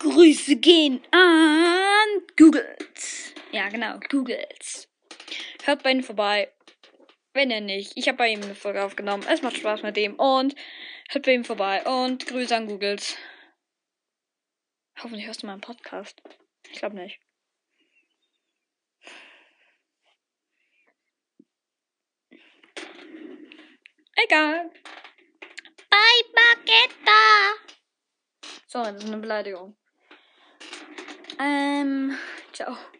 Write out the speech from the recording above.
Grüße gehen an Googles. Ja, genau, Googles. Hört bei ihm vorbei. Wenn er nicht. Ich habe bei ihm eine Folge aufgenommen. Es macht Spaß mit ihm. Und hört bei ihm vorbei. Und Grüße an Googles. Hoffentlich hörst du meinen Podcast. Ich glaube nicht. Egal. Bye, Bagetta. Sorry, das ist eine Beleidigung. Um, Joe. Oh.